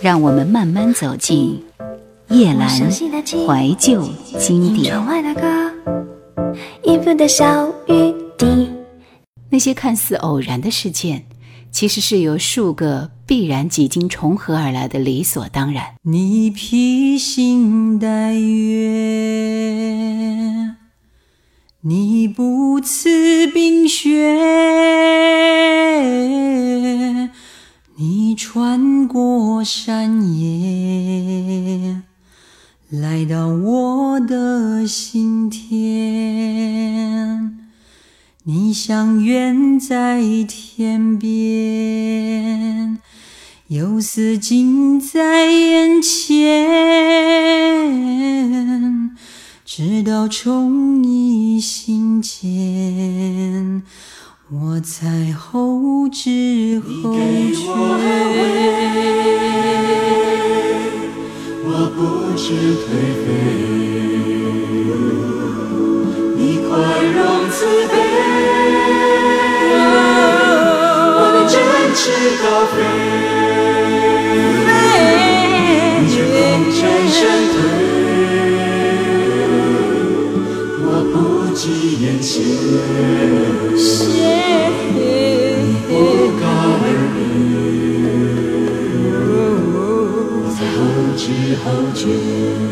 让我们慢慢走进夜阑怀旧经典。那些看似偶然的事件，其实是由数个必然几经重合而来的理所当然。你披星戴月，你不辞冰雪。你穿过山野，来到我的心田。你像远在天边，又似近在眼前，直到宠你心间。我才后知后觉，我不知颓废。你宽容慈悲，我的展翅高飞，你却功成身退，我不计眼前。后觉。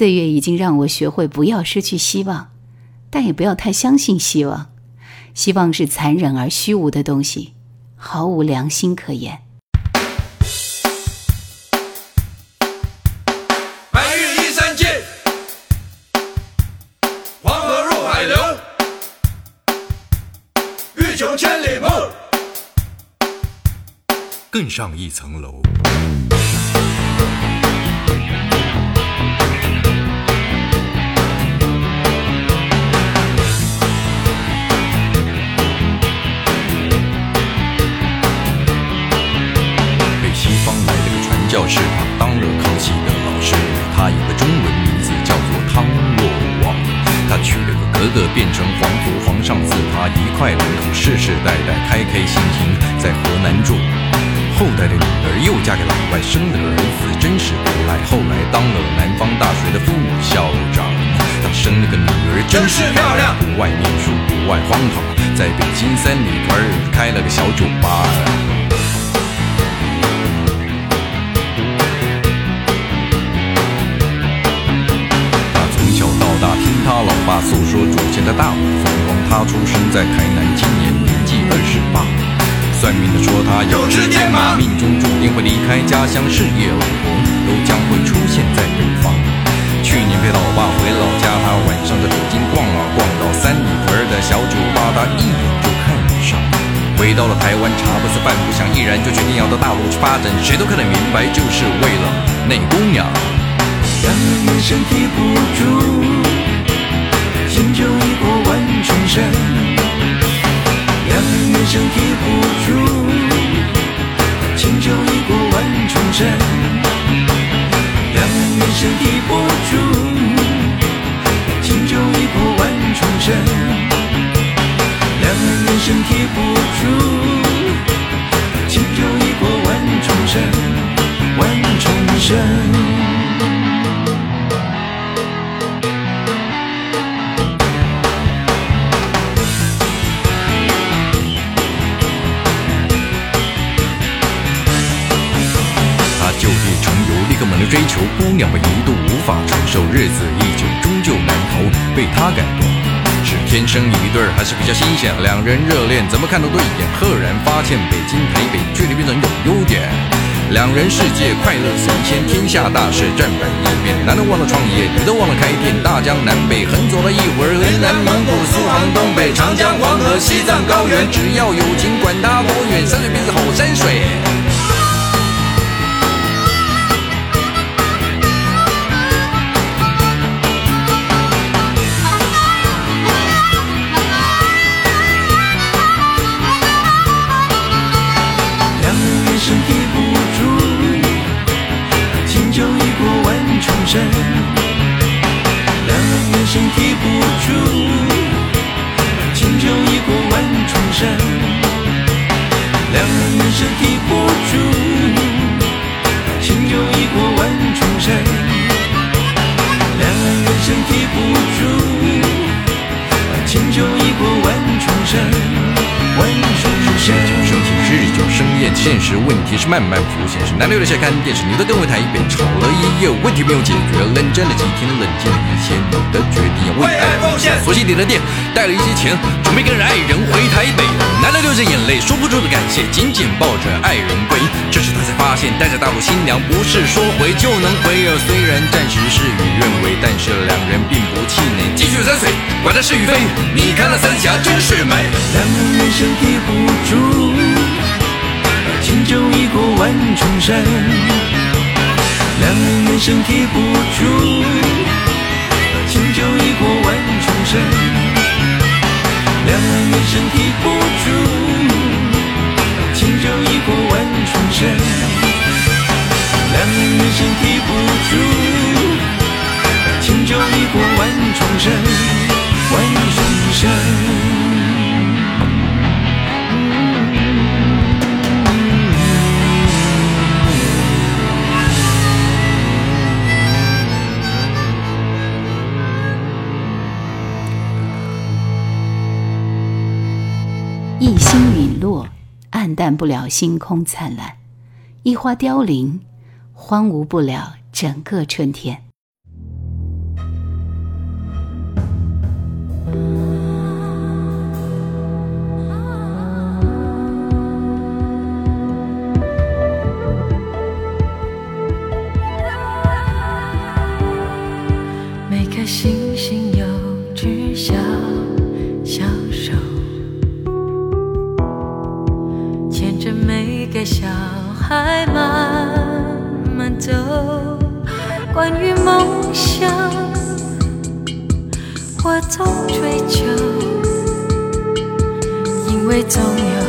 岁月已经让我学会不要失去希望，但也不要太相信希望。希望是残忍而虚无的东西，毫无良心可言。更上一层楼。个，变成皇族，皇上赐他一块领土，世世代代开开心心在河南住。后代的女儿又嫁给老外，生了个儿子，真是不赖。后来当了南方大学的副校长，他生了个女儿，真是漂亮。不爱念书，不爱荒唐，在北京三里屯开了个小酒吧。说祖先在大陆风光，他出生在台南，今年年纪二十八。算命的说他有只天马，命中注定会离开家乡，事业老婆都将会出现在北方。去年陪老爸回老家，他晚上在北京逛啊逛，到三里屯的小酒吧，他一眼就看上。回到了台湾，茶不思饭不想，毅然就决定要到大陆去发展。谁都看得明白，就是为了那姑娘。两人身体不住。轻舟已过万重山，两人身体不住。轻舟已过万重山，两人身体不住。轻舟已过万重山，两人身体不住。轻舟已过万重山，万重山。追求姑娘们一度无法承受，日子一久终究难逃被他感动。是天生一对，还是比较新鲜？两人热恋怎么看都对眼，赫然发现北京台北距离变成有优点。两人世界快乐神仙，天下大事站板一面。男的忘了创业，女的忘了开店。大江南北横走了一会儿，云南、蒙古、苏杭、东北、长江、黄河、西藏高原，只要有情，管他多远，山水便是好山水。现实问题是慢慢浮现，是男的留下看电视，女的更为台北吵了一夜，问题没有解决，冷战了几天，冷静了一些，你的决定要为爱奉献，索性点了电，带了一些钱，准备跟着爱人回台北。男的流着眼泪，说不出的感谢，紧紧抱着爱人归。这时他才发现，带着大陆新娘不是说回就能回，虽然暂时事与愿违，但是两人并不气馁，继续山水，管他是与非。你看那三峡真是美，两人身体不住。轻舟已过万重山，两人身体不住。轻舟已过万重山，两人身体不住。轻舟已过万重山，两人身体不住。轻舟已过万重山，万重山。一星陨落，暗淡不了星空灿烂；一花凋零，荒芜不了整个春天。关于梦想我总追求因为总有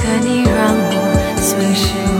个你让我随时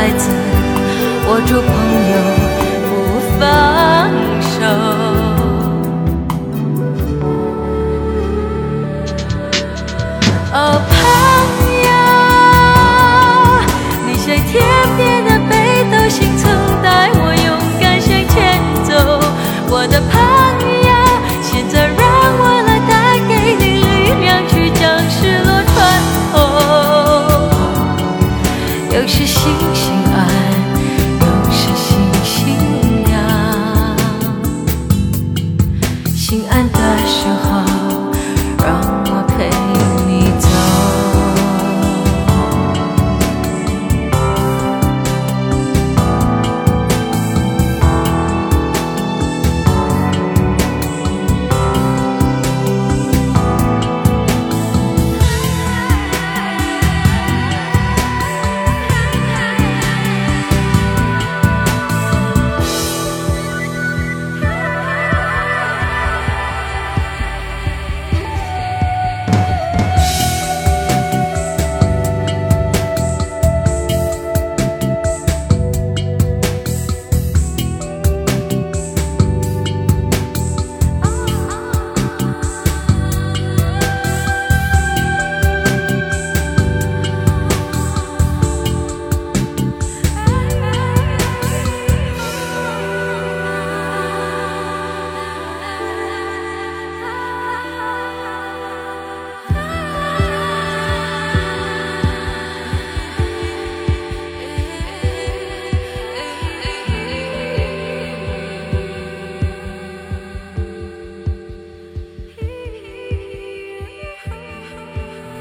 孩子，握住朋友，不放。星星啊有是星星呀心安的时候让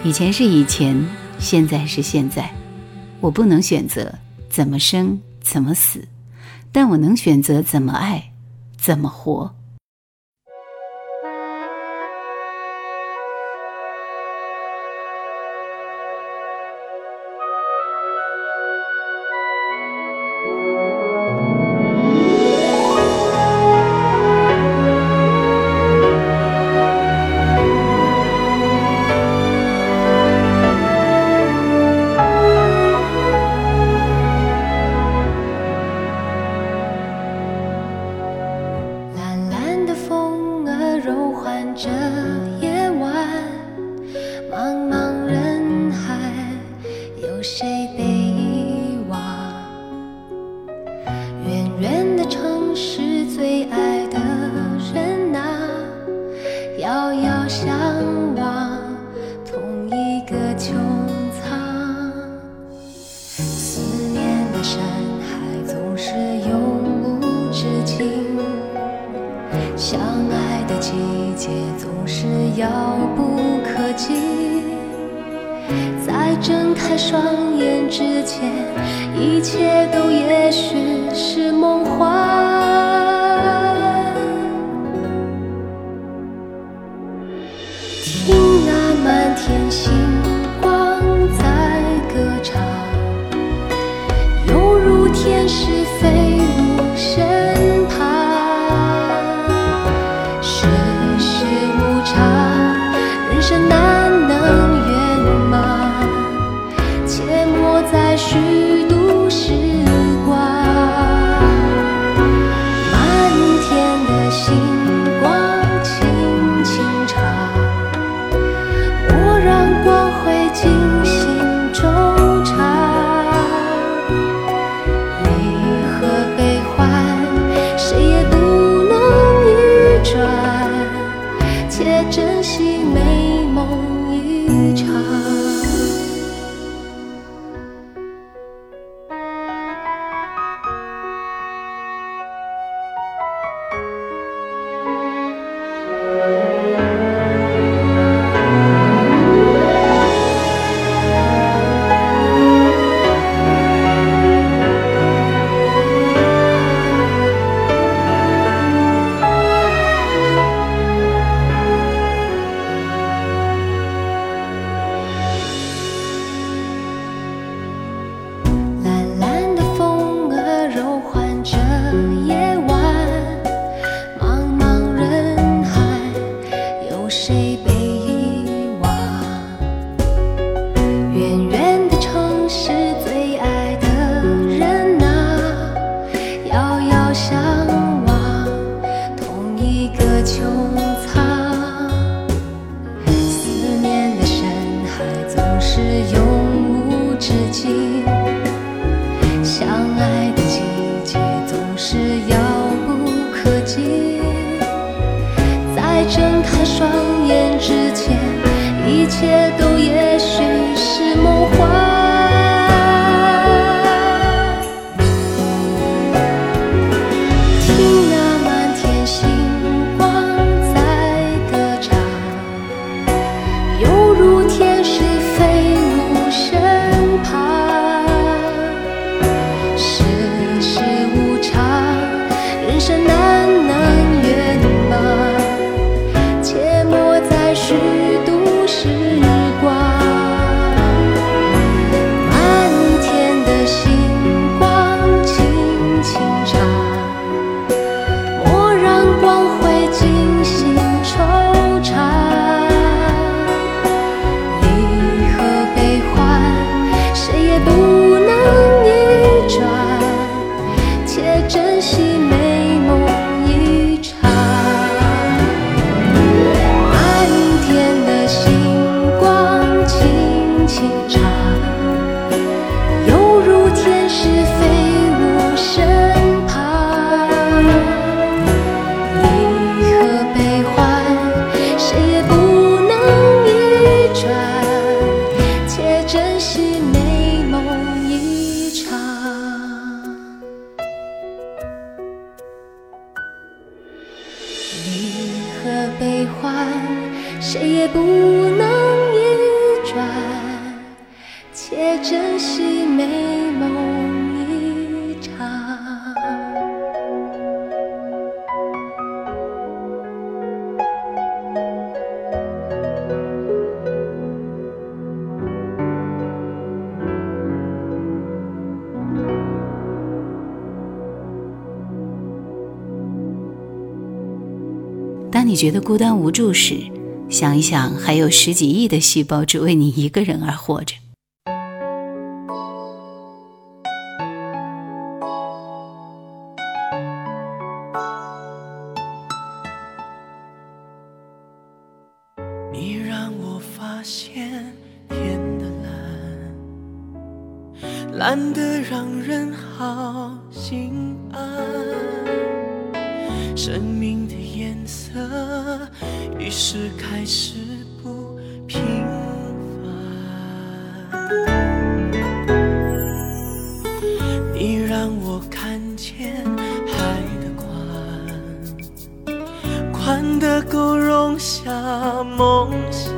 以前是以前现在是现在。我不能选择怎么生怎么死但我能选择怎么爱怎么活。秋。谁也不能逆转且珍惜美梦一场当你觉得孤单无助时想一想，还有十几亿的细胞只为你一个人而活着。你让我发现天的蓝，蓝得让人好心安。生命的颜色。于是开始不平凡。你让我看见海的宽宽的够容下梦想。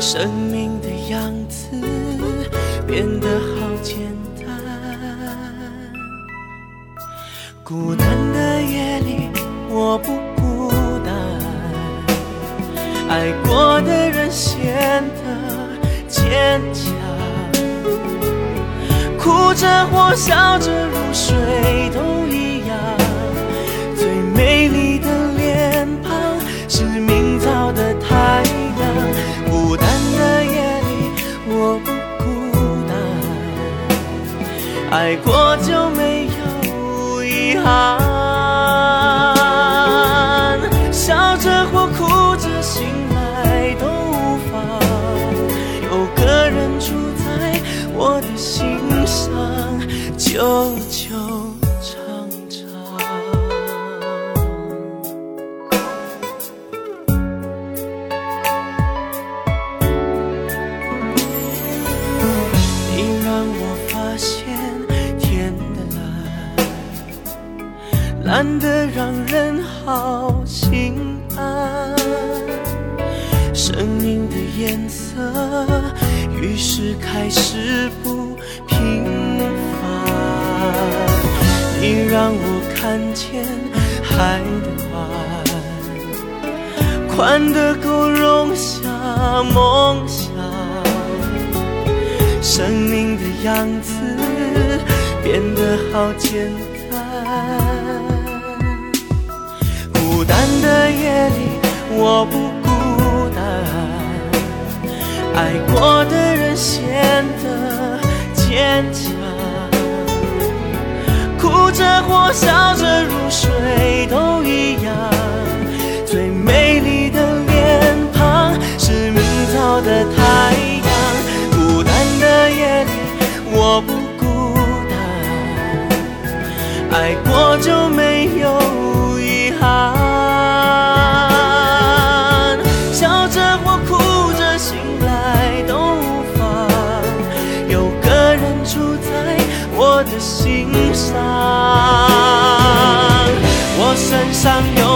生命的样子变得好简单。孤单的夜里我不爱过的人显得坚强。哭着或笑着入睡都一样，看见海的宽，宽得够容下梦想。生命的样子变得好简单。孤单的夜里，我不孤单，爱过的人显得坚强。着或笑着入睡都一样，最美丽的脸庞是明早的太阳。孤单的夜里，我不孤单，爱过就没有心上。我身上有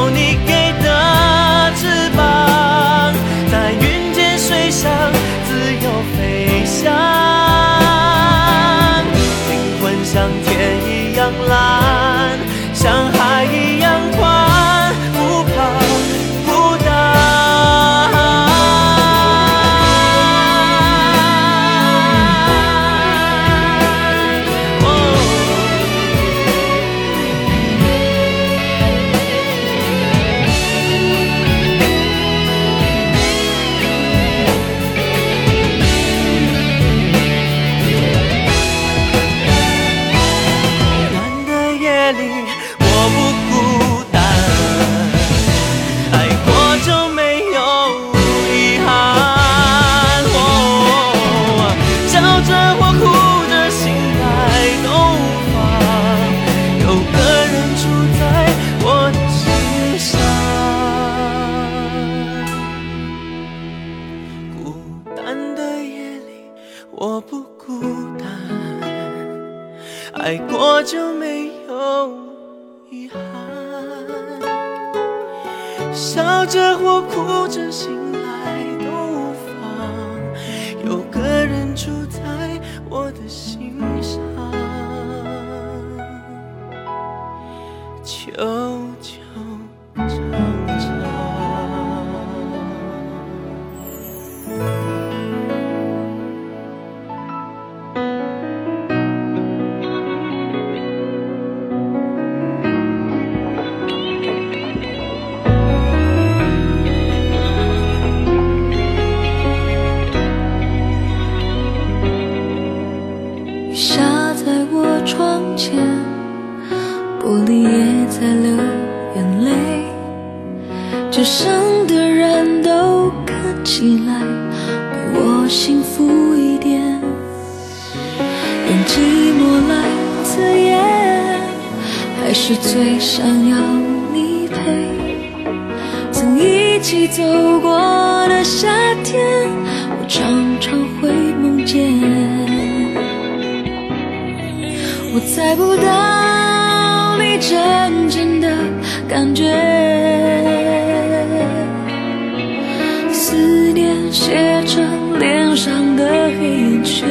思念写成脸上的黑眼圈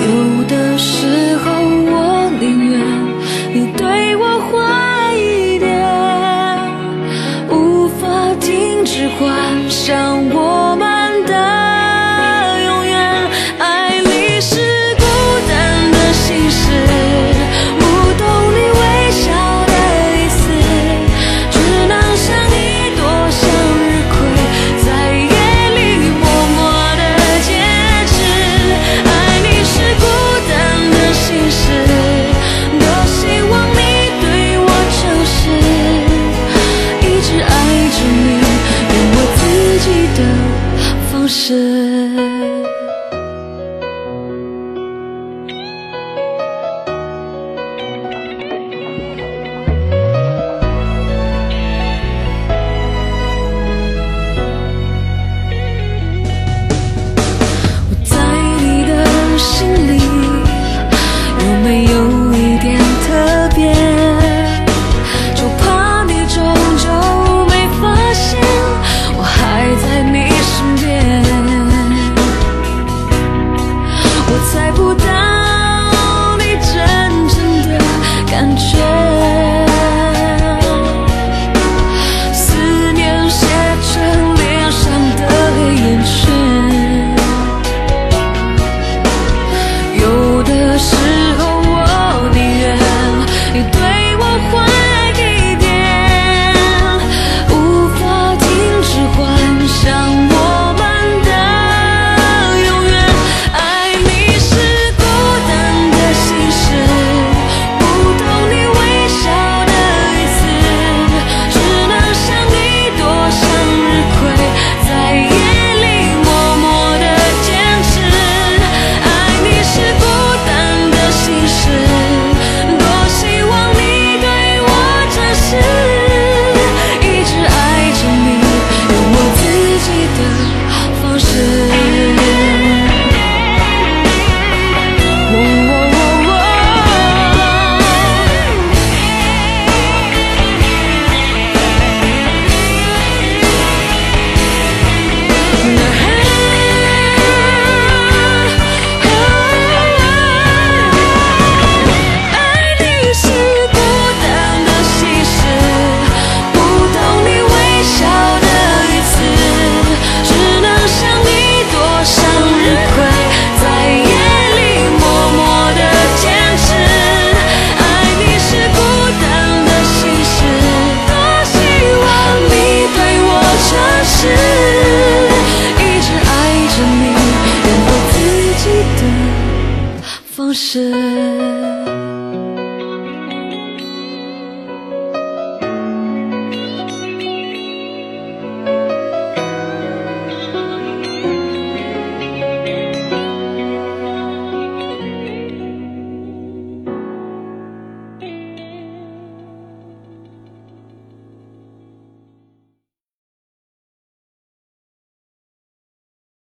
有的时候我宁愿你对我坏一点无法停止幻想我